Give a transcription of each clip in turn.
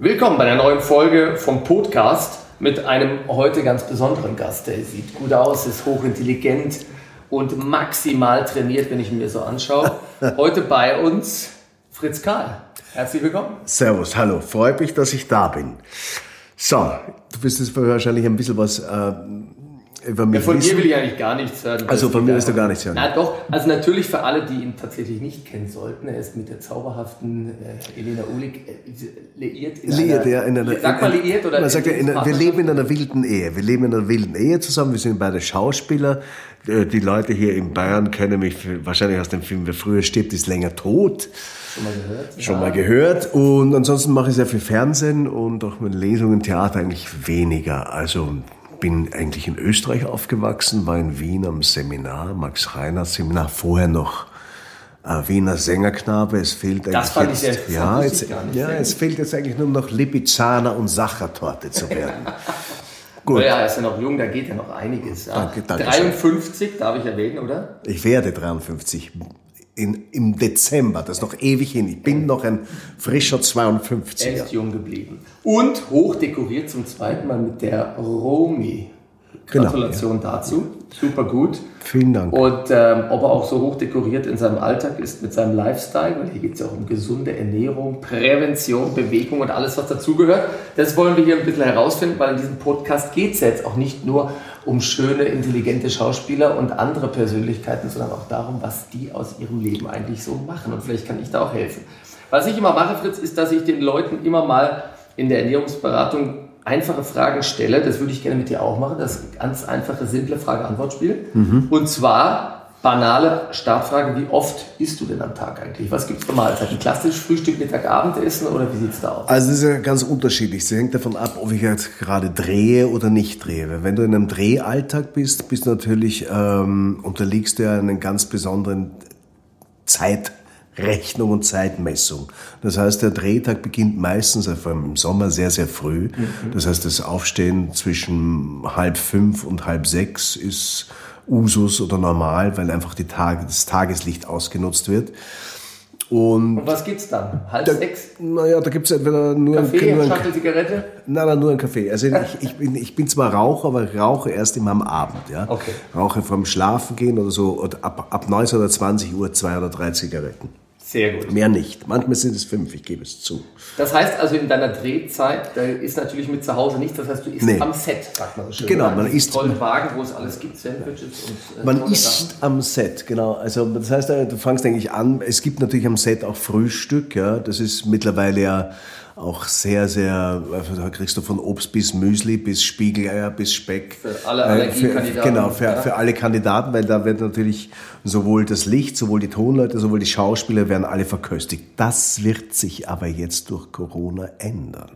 Willkommen bei einer neuen Folge vom Podcast mit einem heute ganz besonderen Gast. Der sieht gut aus, ist hochintelligent und maximal trainiert, wenn ich ihn mir so anschaue. Heute bei uns Fritz Karl. Herzlich willkommen. Servus, hallo. Freut mich, dass ich da bin. So, du wirst jetzt wahrscheinlich ein bisschen was äh, ja, von dir will ich eigentlich gar nichts hören. Also von mir willst du gar nichts hören. Na doch, also natürlich für alle, die ihn tatsächlich nicht kennen sollten, er ist mit der zauberhaften äh, Elena Ulig äh, liiert. In Liiert, einer, ja, in einer, Sag mal liiert oder? Man sagt ja, in, einer- wir leben in einer wilden Ehe. Wir leben in einer wilden Ehe zusammen. Wir sind beide Schauspieler. Äh, Die Leute hier in Bayern kennen mich wahrscheinlich aus dem Film Wer früher stirbt, ist länger tot. Schon mal gehört? Schon mal gehört. Und ansonsten mache ich sehr viel Fernsehen und auch mit Lesungen, Theater eigentlich weniger. Also bin eigentlich in Österreich aufgewachsen, war in Wien am Seminar, Max Reinhardt Seminar, vorher noch äh, Wiener Sängerknabe. Es fehlt eigentlich Das fand ich jetzt, sehr interessant, ja, jetzt, ja, es fehlt jetzt eigentlich nur noch Lipizzaner und Sachertorte zu werden. Gut. Ja, er ist ja noch jung, da geht ja noch einiges. Ja. Danke, danke 53, darf ich erwähnen, oder? Ich werde 53 in, im Dezember, das ist noch ewig hin. Ich bin noch ein frischer Er 52er. ist jung geblieben. Und hochdekoriert zum zweiten Mal mit der Romi. Genau, Gratulation dazu. Super gut. Vielen Dank. Und ähm, ob er auch so hoch dekoriert in seinem Alltag ist mit seinem Lifestyle, weil hier geht es ja auch um gesunde Ernährung, Prävention, Bewegung und alles, was dazugehört. Das wollen wir hier ein bisschen herausfinden, weil in diesem Podcast geht es ja jetzt auch nicht nur um schöne, intelligente Schauspieler und andere Persönlichkeiten, sondern auch darum, was die aus ihrem Leben eigentlich so machen. Und vielleicht kann ich da auch helfen. Was ich immer mache, Fritz, ist, dass ich den Leuten immer mal in der Ernährungsberatung einfache Fragen stelle. Das würde ich gerne mit dir auch machen. Das ganz einfache, simple Frage-Antwort-Spiel. Und zwar banale Startfrage. Wie oft isst du denn am Tag eigentlich? Was gibt es für Mahlzeiten? Klassisch Frühstück, Mittag, Abendessen oder wie sieht es da aus? Also das ist ja ganz unterschiedlich. Es hängt davon ab, ob ich jetzt gerade drehe oder nicht drehe. Wenn du in einem Drehalltag bist, bist du natürlich, ähm, unterliegst du ja einen ganz besonderen Zeitrechnung und Zeitmessung. Das heißt, der Drehtag beginnt meistens, vor allem im Sommer, sehr, sehr früh. Das heißt, das Aufstehen zwischen halb fünf und halb sechs ist Usus oder normal, weil einfach die Tage, das Tageslicht ausgenutzt wird. Und Und was gibt's dann? Halb da, sechs? naja, da gibt's entweder nur Kaffee, nur Schachtel Zigarette? Nein, nein, nur ein Kaffee. Also ich, ich, bin, ich bin zwar Raucher, aber rauche erst immer am Abend. Ja? Okay. Rauche vom Schlafen gehen oder so ab, ab 19 oder 20 Uhr zwei oder drei Zigaretten. Sehr gut. Mehr nicht. Manchmal sind es fünf, ich gebe es zu. Das heißt also in deiner Drehzeit, da ist natürlich mit zu Hause nichts, das heißt du isst Nee. am Set, sagt man so schön. Genau, man An diesen isst- tollen Wagen, wo es alles gibt, Sandwiches und äh, Man isst am Set, genau. Also das heißt, äh, du fangst eigentlich an, es gibt natürlich am Set auch Frühstück, ja. Das ist mittlerweile ja auch sehr, sehr, da kriegst du von Obst bis Müsli, bis Spiegeleier, bis Speck. Für alle Äh, Allergiekandidaten, Genau, für, ja. für alle Kandidaten, weil da wird natürlich sowohl das Licht, sowohl die Tonleute, sowohl die Schauspieler werden alle verköstigt. Das wird sich aber jetzt durch Corona ändern.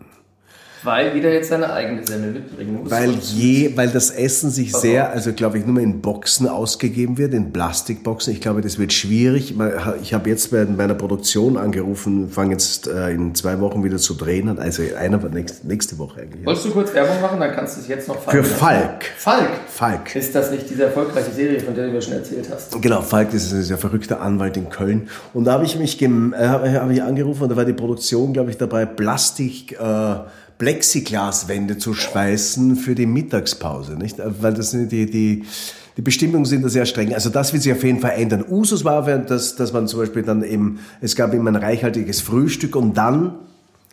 Weil jeder jetzt seine eigene Semmel mitbringen muss. Weil je, weil das Essen sich sehr, also glaube ich, nur mal in Boxen ausgegeben wird, in Plastikboxen. Ich glaube, das wird schwierig. Ich habe jetzt bei meiner Produktion angerufen, fange jetzt äh, in zwei Wochen wieder zu drehen. Also einer nächste, Woche eigentlich. Wolltest du kurz Werbung machen? Dann kannst du es jetzt noch Für. Falk. Falk. Falk. Ist das nicht diese erfolgreiche Serie, von der du mir schon erzählt hast? Genau, Falk, das ist ein sehr verrückter Anwalt in Köln. Und da habe ich mich gem- äh, habe hab ich angerufen und da war die Produktion, glaube ich, dabei, Plastik, äh, Plexiglaswände zu schweißen für die Mittagspause, nicht? Äh, Weil das sind die, die, die Bestimmungen sind da sehr streng. Also das wird sich auf jeden Fall ändern. Usus war, dass, dass man zum Beispiel dann eben, es gab immer ein reichhaltiges Frühstück und dann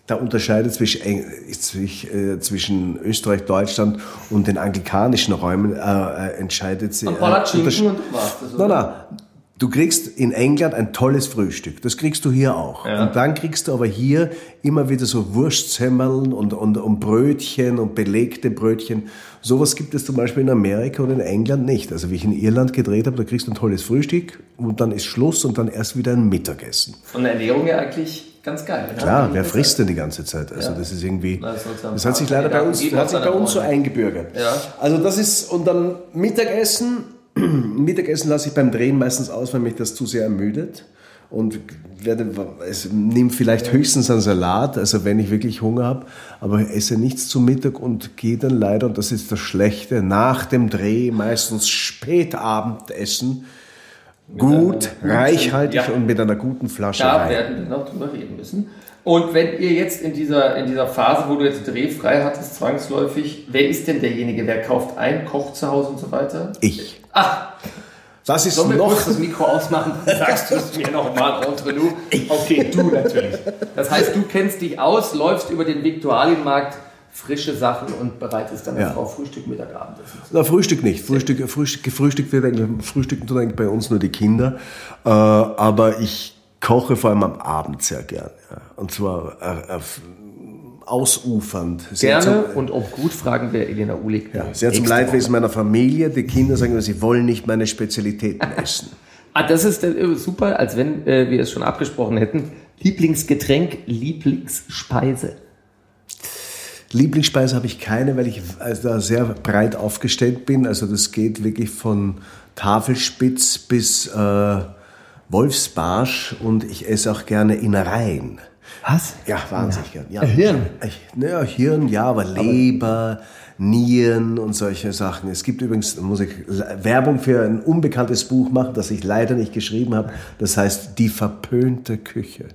da unterscheidet zwischen, äh, zwischen Österreich, Deutschland und den anglikanischen Räumen äh, äh, entscheidet sich. Und Palatschinken untersch- und oder? Nein, nein. Du kriegst in England ein tolles Frühstück. Das kriegst du hier auch. Ja. Und dann kriegst du aber hier immer wieder so Wurstsemmeln und, und, und Brötchen und belegte Brötchen. Sowas gibt es zum Beispiel in Amerika und in England nicht. Also wie ich in Irland gedreht habe, da kriegst du ein tolles Frühstück und dann ist Schluss und dann erst wieder ein Mittagessen. Von der Ernährung her eigentlich ganz geil. ne? Klar, wer frisst denn die ganze Zeit? Also Ja. das ist irgendwie, das ja hat sich leider bei uns, hat sich bei uns so eingebürgert. Ja. Also das ist, und dann Mittagessen, Mittagessen lasse ich beim Drehen meistens aus, weil mich das zu sehr ermüdet. Und werde, es nimmt vielleicht höchstens einen Salat, also wenn ich wirklich Hunger habe, aber esse nichts zum Mittag und gehe dann leider, und das ist das Schlechte, nach dem Dreh meistens Spätabendessen, gut, einer- reichhaltig Ja. und mit einer guten Flasche Da Wein. werden wir noch drüber reden müssen. Und wenn ihr jetzt in dieser, in dieser Phase, wo du jetzt drehfrei hattest, zwangsläufig, wer ist denn derjenige? Wer kauft ein, kocht zu Hause und so weiter? Ich. Ach, Das ist sollen wir noch. das Mikro ausmachen? Dann sagst du es mir nochmal entre nous. Okay, du natürlich. Das heißt, du kennst dich aus, läufst über den Viktualienmarkt, frische Sachen und bereitest deiner Ja. Frau Frühstück, Mittag, Abendessen. Na, Frühstück nicht. Frühstück, Frühstück, gefrühstückt wird eigentlich, frühstücken tun eigentlich bei uns nur die Kinder. Äh, aber ich koche vor allem am Abend sehr gern. Ja. Und zwar äh, äh, ausufernd. Sehr Gerne zum, und ob gut, fragen wir Elena Uhlig. ja, sehr zum Leidwesen meiner Familie. Die Kinder sagen immer, sie wollen nicht meine Spezialitäten essen. Ah, das ist äh, super, als wenn äh, wir es schon abgesprochen hätten. Lieblingsgetränk, Lieblingsspeise. Lieblingsspeise habe ich keine, weil ich also da sehr breit aufgestellt bin. Also das geht wirklich von Tafelspitz bis äh, Wolfsbarsch und ich esse auch gerne Innereien. Was? Ja, wahnsinnig gern. Ja. Hirn? Ich, naja, Hirn, ja, aber Leber, Nieren und solche Sachen. Es gibt übrigens, muss ich Werbung für ein unbekanntes Buch machen, das ich leider nicht geschrieben habe. Das heißt Die verpönte Küche.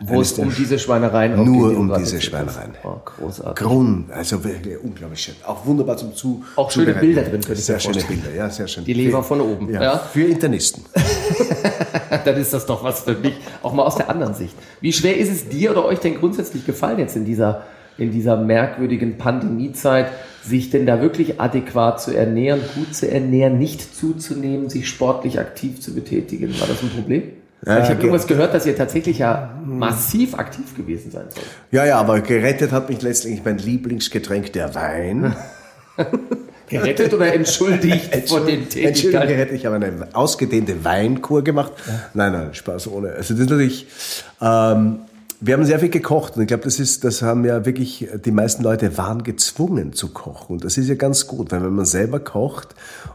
Wo es um diese Schweinereien auch Nur geht, die um diese. Schweinereien. Oh, großartig. Grund, also wirklich unglaublich schön. Auch wunderbar zum Zu. Auch schöne. Bilder drin, könnte ich Sehr schöne. Bilder, ja, sehr schön. Die Leber von oben. Ja, Ja. Für Internisten. Dann ist das doch was für mich. Auch mal aus der anderen Sicht. Wie schwer ist es dir oder euch denn grundsätzlich gefallen jetzt in dieser, in dieser merkwürdigen Pandemiezeit, sich denn da wirklich adäquat zu ernähren, gut zu ernähren, nicht zuzunehmen, sich sportlich aktiv zu betätigen? War das ein Problem? Ja, ich habe ge- irgendwas gehört, dass ihr tatsächlich ja massiv aktiv gewesen sein sollt. Ja, ja, aber gerettet hat mich letztlich mein Lieblingsgetränk, der Wein. Gerettet oder entschuldigt von den Tätigkeiten? gerettet. Ich habe eine ausgedehnte Weinkur gemacht. Nein, nein, Spaß ohne. Also das ist natürlich, ähm, wir haben sehr viel gekocht und ich glaube, das ist, das haben ja wirklich, die meisten Leute waren gezwungen zu kochen und das ist ja ganz gut, weil wenn man selber kocht,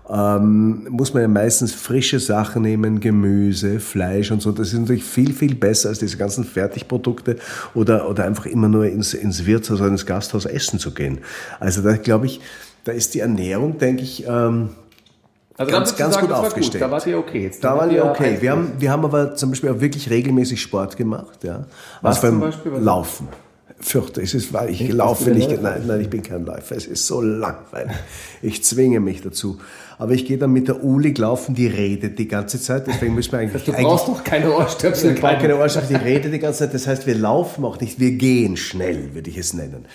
ähm, muss man ja meistens frische Sachen nehmen, Gemüse, Fleisch und so. Das ist natürlich viel, viel besser als diese ganzen Fertigprodukte oder, oder einfach immer nur ins, ins Wirtshaus oder ins Gasthaus essen zu gehen. Also da glaube ich, da ist die Ernährung, denke ich, ähm, Also ganz, du ganz sagen, gut war aufgestellt. Da wart ihr okay. Jetzt Da wir ihr okay. Wir haben, wir haben aber zum Beispiel auch wirklich regelmäßig Sport gemacht. Ja. Was allem zum Beispiel? Was- Laufen. Fürchte, es ist, weil ich Echt? laufe du nicht. Nein, nein, ich bin kein Läufer. Es ist so langweilig. Ich zwinge mich dazu. Aber ich gehe dann mit der Uli laufen, die redet die ganze Zeit. Deswegen müssen wir eigentlich. Du eigentlich brauchst doch keine Ohrstöpsel. ich brauche keine Ohrenschaft, die redet die ganze Zeit. Das heißt, wir laufen auch nicht, wir gehen schnell, würde ich es nennen.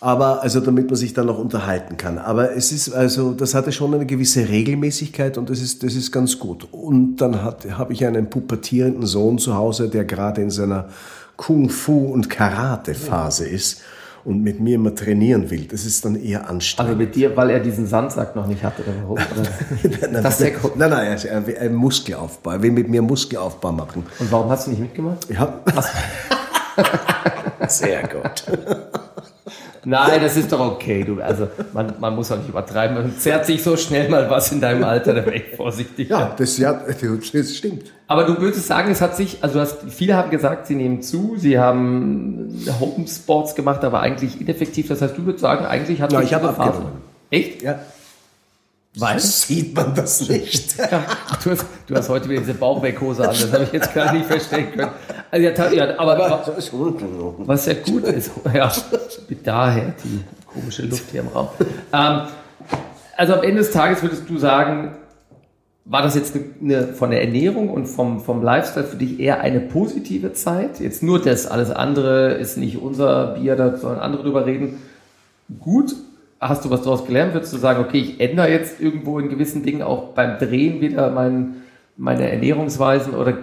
Aber, also, damit man sich dann noch unterhalten kann. Aber es ist, also, das hatte schon eine gewisse Regelmäßigkeit und das ist, das ist ganz gut. Und dann habe ich einen pubertierenden Sohn zu Hause, der gerade in seiner Kung-Fu- und Karate-Phase ist und mit mir immer trainieren will. Das ist dann eher anstrengend. Also mit dir, weil er diesen Sandsack noch nicht hatte oder nein, das ist nein, nein, also, er will einen Muskelaufbau. Er will mit mir Muskelaufbau machen. Und warum hast du nicht mitgemacht? Ja. Sehr gut. Nein, das ist doch okay. Du, also man, man muss auch nicht übertreiben. Man zerrt sich so schnell mal was in deinem Alter, da wäre ich vorsichtig. Ja, das, ja, das stimmt. Aber du würdest sagen, es hat sich, also du hast, viele haben gesagt, sie nehmen zu, sie haben Homesports gemacht, aber eigentlich ineffektiv. Das heißt, du würdest sagen, eigentlich hat sich ich habe abgenommen. Echt? Ja. Weil? Sieht man das nicht? Ja, du, hast, du hast heute wieder diese Bauchweckhose an, das habe ich jetzt gar nicht verstehen können. Also ja, ja, aber was ja gut ist, ja, daher die komische Luft hier im Raum. Ähm, also am Ende des Tages würdest du sagen, war das jetzt eine, von der Ernährung und vom, vom Lifestyle für dich eher eine positive Zeit? Jetzt nur das, alles andere ist nicht unser Bier, da sollen andere drüber reden. Gut, hast du was daraus gelernt? Würdest du sagen, okay, ich ändere jetzt irgendwo in gewissen Dingen auch beim Drehen wieder mein, meine Ernährungsweisen oder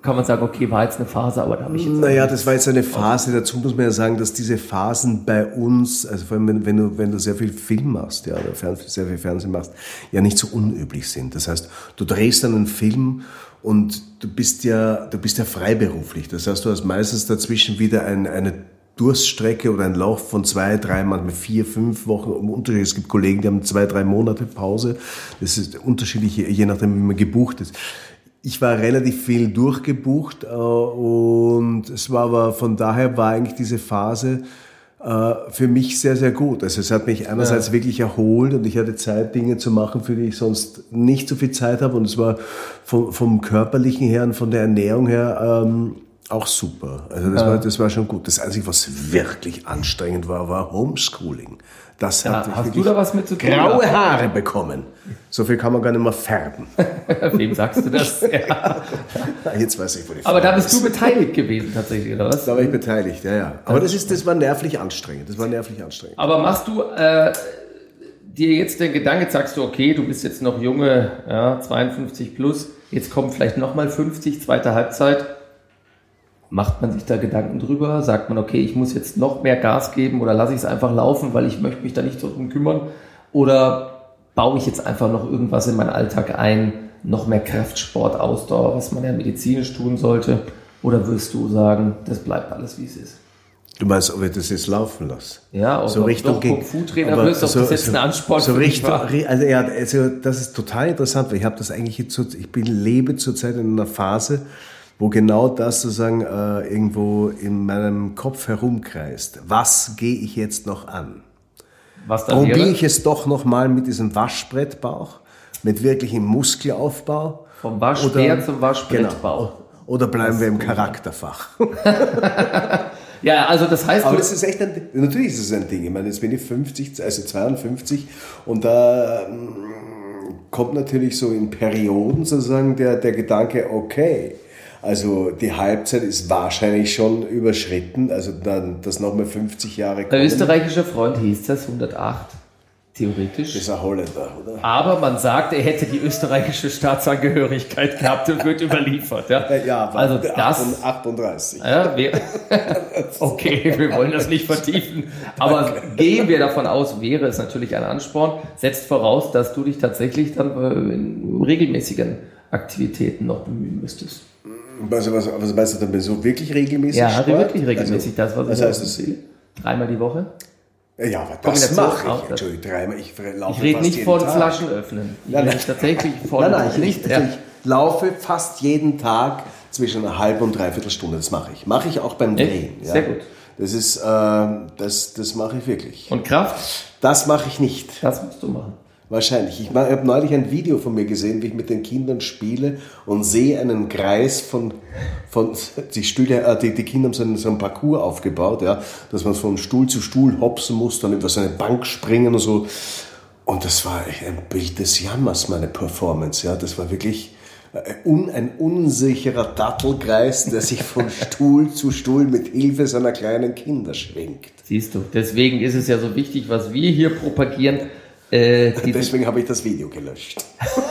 kann man sagen, okay, war jetzt eine Phase, aber da habe ich jetzt Naja, das war jetzt eine Phase. Dazu muss man ja sagen, dass diese Phasen bei uns, also vor allem wenn, wenn, du, wenn du sehr viel Film machst, ja, oder sehr viel Fernsehen machst, ja nicht so unüblich sind. Das heißt, du drehst dann einen Film und du bist ja, du bist ja freiberuflich. Das heißt, du hast meistens dazwischen wieder ein, eine Durststrecke oder ein Lauf von zwei, drei, manchmal vier, fünf Wochen. im Unterschied. Es gibt Kollegen, die haben zwei, drei Monate Pause. Das ist unterschiedlich, je nachdem, wie man gebucht ist. Ich war relativ viel durchgebucht äh, und es war aber von daher war eigentlich diese Phase äh, für mich sehr, sehr gut. Also es hat mich einerseits wirklich erholt und ich hatte Zeit, Dinge zu machen, für die ich sonst nicht so viel Zeit habe. Und es war vom, vom körperlichen her und von der Ernährung her ähm, Auch super. Also das, war, das war schon gut. Das Einzige, was wirklich anstrengend war, war Homeschooling. Das Ja, hat hast du da was mit zu tun? graue? Haare bekommen. So viel kann man gar nicht mehr färben. Wem sagst du das? Ja. Jetzt weiß ich, wo die Aber da Frage bist du ist. beteiligt gewesen tatsächlich, oder was? Da war ich beteiligt, ja, ja. Aber das, ist, das war nervlich anstrengend. Das war nervlich anstrengend. Aber machst du äh, dir jetzt den Gedanke, sagst du, okay, du bist jetzt noch junge, ja, 52 plus, jetzt kommt vielleicht nochmal 50, zweite Halbzeit. Macht man sich da Gedanken drüber? Sagt man, okay, ich muss jetzt noch mehr Gas geben oder lasse ich es einfach laufen, weil ich möchte mich da nicht so drum kümmern? Oder baue ich jetzt einfach noch irgendwas in meinen Alltag ein, noch mehr Kraftsport, Ausdauer, was man ja medizinisch tun sollte? Oder wirst du sagen, das bleibt alles, wie es ist? Du meinst, ob ich das jetzt laufen lasse? Ja, ob so du Richtung doch gegen- Kung-Fu-Trainer aber wirst, ob das jetzt ein Ansporn so Richtung, also ja, also das ist total interessant, weil ich habe das eigentlich jetzt, so- ich bin, lebe zurzeit in einer Phase, wo genau das sozusagen äh, irgendwo in meinem Kopf herumkreist. Was gehe ich jetzt noch an? Was Probiere ich es doch noch mal mit diesem Waschbrettbauch, mit wirklichem Muskelaufbau? Vom Waschbär zum Waschbrettbau. Genau. Oder bleiben wir im Charakterfach? Ja, also das heißt, Aber das ist echt ein, natürlich ist es ein Ding. Ich meine, jetzt bin ich 50, also 52 und da ähm, kommt natürlich so in Perioden sozusagen der, der Gedanke, okay, also die Halbzeit ist wahrscheinlich schon überschritten, also dann, dass nochmal 50 Jahre der kommen. österreichische Freund hieß das 108, Das theoretisch. ist ein Holländer, oder? Aber man sagt, er hätte die österreichische Staatsangehörigkeit gehabt und wird überliefert. Ja, Ja, also das. 38. Ja, wir, okay, wir wollen das nicht vertiefen. Aber gehen wir davon aus, wäre es natürlich ein Ansporn, setzt voraus, dass du dich tatsächlich dann äh, in regelmäßigen Aktivitäten noch bemühen müsstest. Also, was, was meinst du damit? So wirklich regelmäßig? Ja, Sport? wirklich regelmäßig, das, was was heißt das? empfehle. Dreimal die Woche. Ja, aber das mache ich. Entschuldigung, dreimal. Ich laufe Ich rede nicht von Tag. Flaschen öffnen. Ich Nein, nein. tatsächlich von Nein, nein, ich, nicht. ich, Ja. ich laufe fast jeden Tag zwischen einer halben und dreiviertel Stunde. Das mache ich. Mache ich auch beim? Drehen. Ja. Sehr gut. Das ist, äh, das, das mache ich wirklich. Und Kraft, Das mache ich nicht. das musst du machen. Wahrscheinlich. Ich habe neulich ein Video von mir gesehen, wie ich mit den Kindern spiele und sehe einen Kreis von, von die, Stühle, äh, die, die Kinder haben so einen, so einen Parcours aufgebaut, ja, dass man von Stuhl zu Stuhl hopsen muss, dann über so eine Bank springen und so. Und das war ein Bild des Jammers, meine Performance. Ja, das war wirklich äh, ein unsicherer Dattelkreis, der sich von Stuhl zu Stuhl mit Hilfe seiner kleinen Kinder schwingt. Siehst du, deswegen ist es ja so wichtig, was wir hier propagieren. Äh, Deswegen habe ich das Video gelöscht.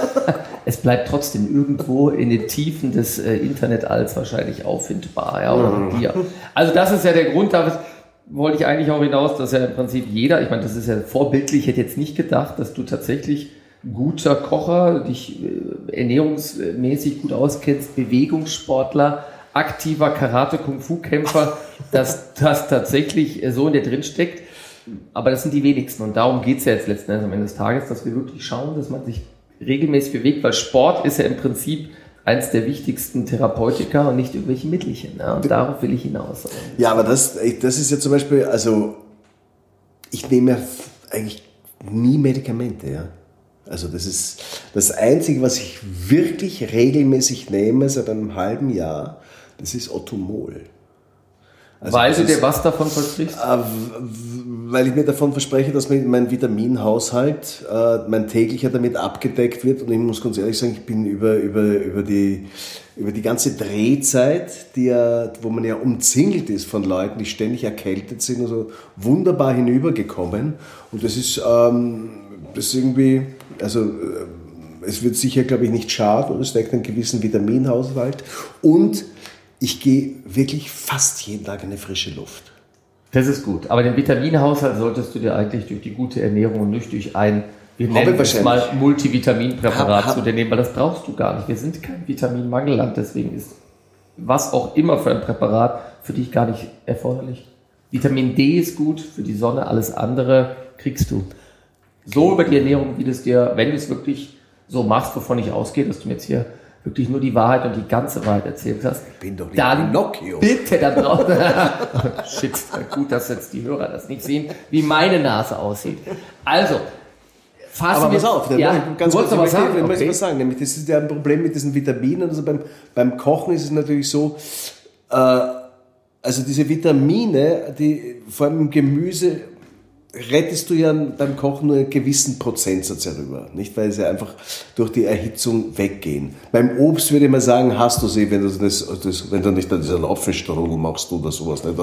es bleibt trotzdem irgendwo in den Tiefen des äh, Internetalls wahrscheinlich auffindbar. Ja, oder mit dir. Also das ist ja der Grund, da wollte ich eigentlich auch hinaus, dass ja im Prinzip jeder, ich meine, das ist ja vorbildlich, ich hätte jetzt nicht gedacht, dass du tatsächlich guter Kocher, dich äh, ernährungsmäßig gut auskennst, Bewegungssportler, aktiver Karate-Kung-Fu-Kämpfer, dass das tatsächlich äh, so in dir drin steckt. Aber das sind die wenigsten. Und darum geht es ja jetzt letzten Endes am Ende des Tages, dass wir wirklich schauen, dass man sich regelmäßig bewegt, weil Sport ist ja im Prinzip eins der wichtigsten Therapeutika und nicht irgendwelche Mittelchen. Ja? Und darauf will ich hinaus. Ja, aber das, das ist ja zum Beispiel, also ich nehme ja eigentlich nie Medikamente, ja. Also das ist das Einzige, was ich wirklich regelmäßig nehme seit einem halben Jahr, das ist Otomol. Also weil du dir was davon versprichst? äh, weil ich mir davon verspreche, dass mein Vitaminhaushalt, äh, mein täglicher damit abgedeckt wird. Und ich muss ganz ehrlich sagen, ich bin über, über, über, die, über die ganze Drehzeit, die ja, wo man ja umzingelt ist von Leuten, die ständig erkältet sind, also wunderbar hinübergekommen. Und das ist, ähm, das ist irgendwie, also äh, es wird sicher, glaube ich, nicht schaden es deckt einen gewissen Vitaminhaushalt. Und ich gehe wirklich fast jeden Tag in eine frische Luft. Das ist gut. Aber den Vitaminhaushalt solltest du dir eigentlich durch die gute Ernährung und nicht durch ein, wir nennen es mal Multivitaminpräparat zu dir nehmen, weil das brauchst du gar nicht. Wir sind kein Vitaminmangelland, deswegen ist was auch immer für ein Präparat für dich gar nicht erforderlich. Vitamin D ist gut für die Sonne, alles andere kriegst du. So über die Ernährung, wie du es dir, wenn du es wirklich so machst, wovon ich ausgehe, dass du mir jetzt hier wirklich nur die Wahrheit und die ganze Wahrheit erzählt hast. bin doch nicht dann Pinocchio. bitte da draußen. Shit, gut, dass jetzt die Hörer das nicht sehen, wie meine Nase aussieht. Also, fassen Aber wir pass auf, ja, ganz kurz, ich was möchte, sagen? ich möchte Okay. was sagen. Nämlich, das ist ja ein Problem mit diesen Vitaminen. Also beim, beim Kochen ist es natürlich so, Äh, also diese Vitamine, die vor allem im Gemüse rettest du ja beim Kochen nur einen gewissen Prozentsatz herüber, nicht? Weil sie einfach durch die Erhitzung weggehen. Beim Obst würde ich mal sagen, hast du sie, wenn du das, das wenn du nicht diese Apfelstrudel machst oder sowas, nicht?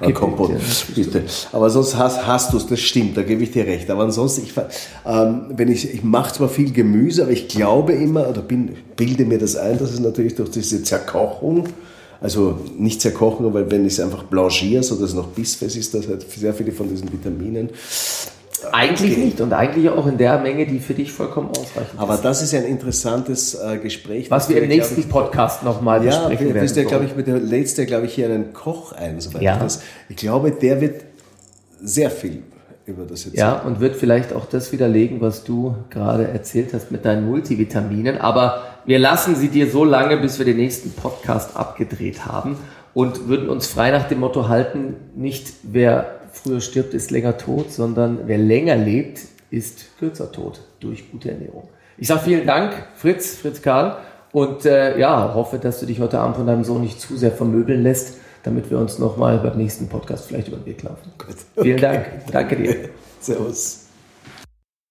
Ein Kompott, ja, bitte. Aber sonst hast, hast du es, das stimmt, da gebe ich dir recht. Aber ansonsten, ich, ähm, wenn ich, ich mache zwar viel Gemüse, aber ich glaube immer, oder bin, bilde mir das ein, dass es natürlich durch diese Zerkochung, also nicht zerkochen, weil wenn ich es einfach blanchiere, so dass es noch bissfest ist, das hat sehr viele von diesen Vitaminen. Eigentlich okay. nicht und eigentlich auch in der Menge, die für dich vollkommen ausreichend ist. Aber das ist ein interessantes äh, Gespräch. Was wir im nächsten ich, Podcast nochmal ja, besprechen werden. Ja, glaube ich, mit der der, glaube ich, hier einen Koch ein. Soweit ja. Das, ich glaube, der wird sehr viel über das jetzt. Ja, und wird vielleicht auch das widerlegen, was du gerade erzählt hast mit deinen Multivitaminen. Aber wir lassen sie dir so lange, bis wir den nächsten Podcast abgedreht haben und würden uns frei nach dem Motto halten, nicht wer früher stirbt, ist länger tot, sondern wer länger lebt, ist kürzer tot durch gute Ernährung. Ich sage vielen Dank, Fritz, Fritz Karl, und äh, ja, hoffe, dass du dich heute Abend von deinem Sohn nicht zu sehr vermöbeln lässt, damit wir uns nochmal beim nächsten Podcast vielleicht über den Weg laufen. Gut. Vielen okay. Dank. Danke dir. Servus.